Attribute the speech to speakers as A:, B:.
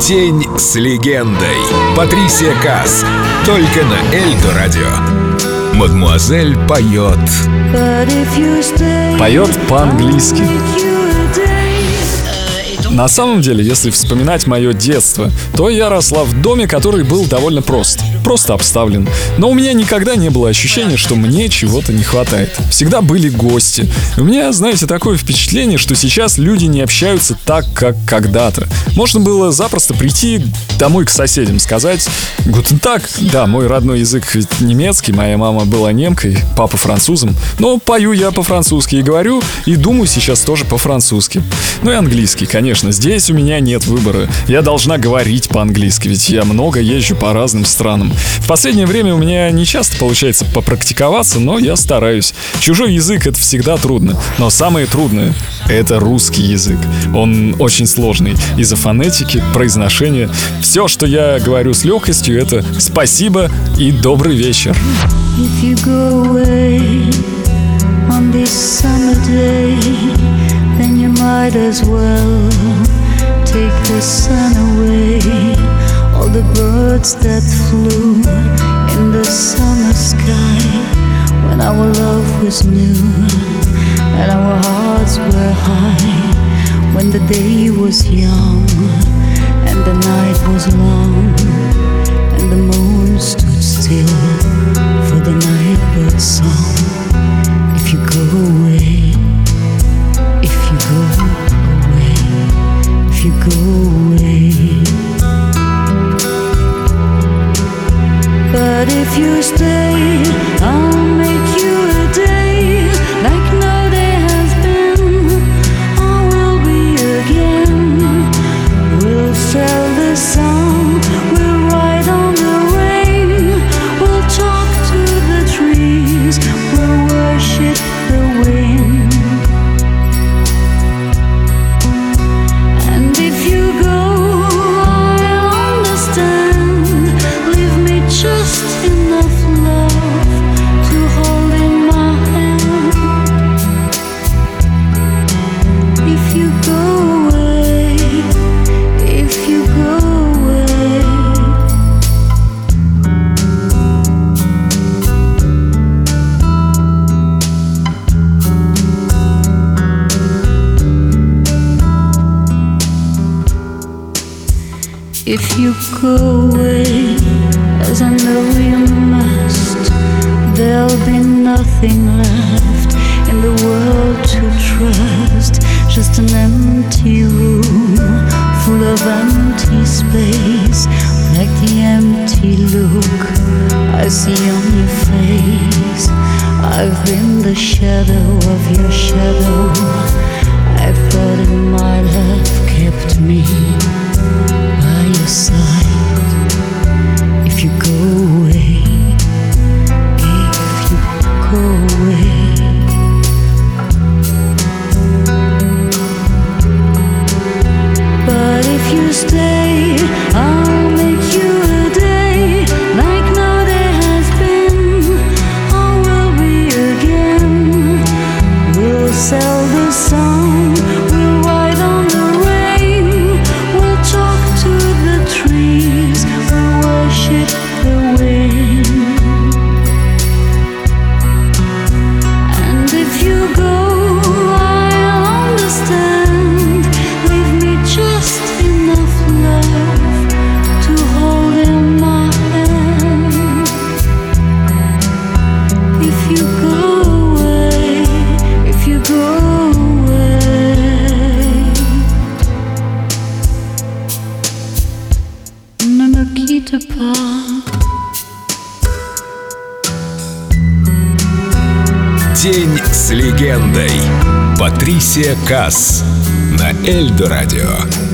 A: День с легендой. Патрисия Касс. Только на Эльдо радио. Мадмуазель поет.
B: Поет по-английски. На самом деле, если вспоминать мое детство, то я росла в доме, который был довольно прост. Просто обставлен. Но у меня никогда не было ощущения, что мне чего-то не хватает. Всегда были гости. У меня, знаете, такое впечатление, что сейчас люди не общаются так, как когда-то. Можно было запросто прийти домой к соседям, сказать «Гутен так». Да, мой родной язык ведь немецкий, моя мама была немкой, папа французом. Но пою я по-французски и говорю, и думаю сейчас тоже по-французски. Ну и английский, конечно конечно, здесь у меня нет выбора. Я должна говорить по-английски, ведь я много езжу по разным странам. В последнее время у меня не часто получается попрактиковаться, но я стараюсь. Чужой язык — это всегда трудно. Но самое трудное — это русский язык. Он очень сложный из-за фонетики, произношения. Все, что я говорю с легкостью, это «спасибо» и «добрый вечер». If you go away on this summer day, might as well take the sun away. All the birds that flew in the summer sky when our love was new and our hearts were high. When the day was young and the night was long away. But if you stay, I'll make you a day like no day has been. I will be again. We'll sell the song, we'll If you go away, as I know you must, there'll be nothing left in the world to trust. Just an empty room full of empty space, like the empty look I see on your face. I've been the shadow of your shadow. I thought it might have kept me
A: День с легендой. Патрисия Касс. На Эльдо радио.